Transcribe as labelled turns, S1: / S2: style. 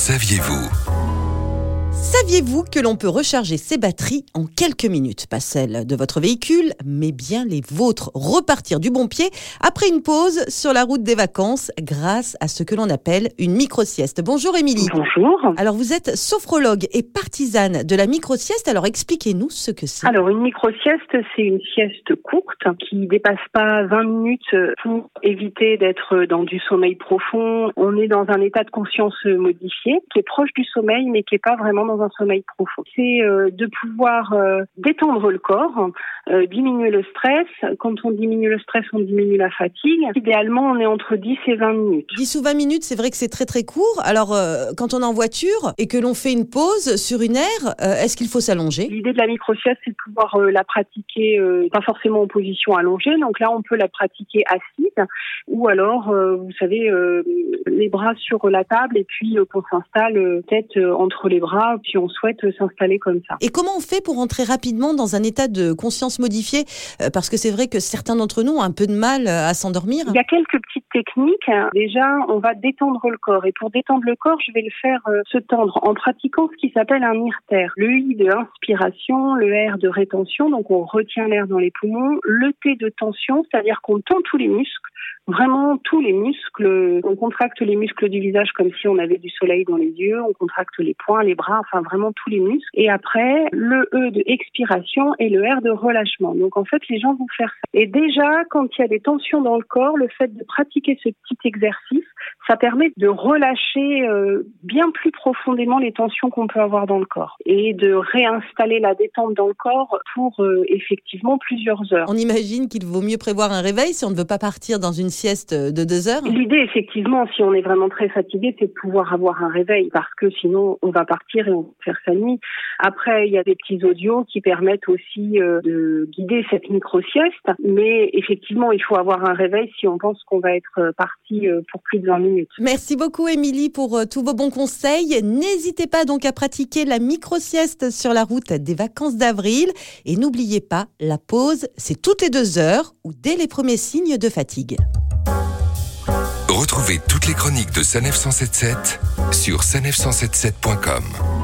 S1: saviez-vous?
S2: Saviez-vous que l'on peut recharger ses batteries en quelques minutes? Pas celles de votre véhicule, mais bien les vôtres. Repartir du bon pied après une pause sur la route des vacances grâce à ce que l'on appelle une micro-sieste. Bonjour Émilie.
S3: Bonjour.
S2: Alors vous êtes sophrologue et partisane de la micro-sieste, alors expliquez-nous ce que c'est.
S3: Alors une micro-sieste, c'est une sieste courte qui dépasse pas 20 minutes pour éviter d'être dans du sommeil profond. On est dans un état de conscience modifié qui est proche du sommeil mais qui est pas vraiment dans un sommeil profond. C'est euh, de pouvoir euh, détendre le corps, euh, diminuer le stress. Quand on diminue le stress, on diminue la fatigue. Idéalement, on est entre 10 et 20 minutes.
S2: 10 ou 20 minutes, c'est vrai que c'est très très court. Alors quand on est en voiture et que l'on fait une pause sur une aire, est-ce qu'il faut s'allonger?
S3: L'idée de la micro-sieste, c'est de pouvoir la pratiquer pas forcément en position allongée. Donc là, on peut la pratiquer assise ou alors, vous savez, les bras sur la table et puis qu'on s'installe tête entre les bras puis on souhaite s'installer comme ça.
S2: Et comment on fait pour entrer rapidement dans un état de conscience modifié? Euh, Parce que c'est vrai que certains d'entre nous ont un peu de mal euh, à s'endormir.
S3: Il y a quelques petites techniques. Déjà, on va détendre le corps. Et pour détendre le corps, je vais le faire euh, se tendre en pratiquant ce qui s'appelle un IRTER. Le I de inspiration, le R de rétention, donc on retient l'air dans les poumons. Le T de tension, c'est-à-dire qu'on tend tous les muscles vraiment tous les muscles. On contracte les muscles du visage comme si on avait du soleil dans les yeux, on contracte les poings, les bras, enfin vraiment tous les muscles. Et après, le E de expiration et le R de relâchement. Donc en fait, les gens vont faire ça. Et déjà, quand il y a des tensions dans le corps, le fait de pratiquer ce petit exercice, ça permet de relâcher euh, bien plus profondément les tensions qu'on peut avoir dans le corps et de réinstaller la détente dans le corps pour euh, effectivement plusieurs heures.
S2: On imagine qu'il vaut mieux prévoir un réveil si on ne veut pas partir dans une sieste de deux heures
S3: L'idée, effectivement, si on est vraiment très fatigué, c'est de pouvoir avoir un réveil parce que sinon, on va partir et on va faire sa nuit. Après, il y a des petits audios qui permettent aussi euh, de guider cette micro-sieste. Mais effectivement, il faut avoir un réveil si on pense qu'on va être euh, parti euh, pour plus de 20 minutes.
S2: Merci beaucoup, Émilie, pour tous vos bons conseils. N'hésitez pas donc à pratiquer la micro-sieste sur la route des vacances d'avril. Et n'oubliez pas, la pause, c'est toutes les deux heures ou dès les premiers signes de fatigue.
S1: Retrouvez toutes les chroniques de Sanef 177 sur sanef177.com.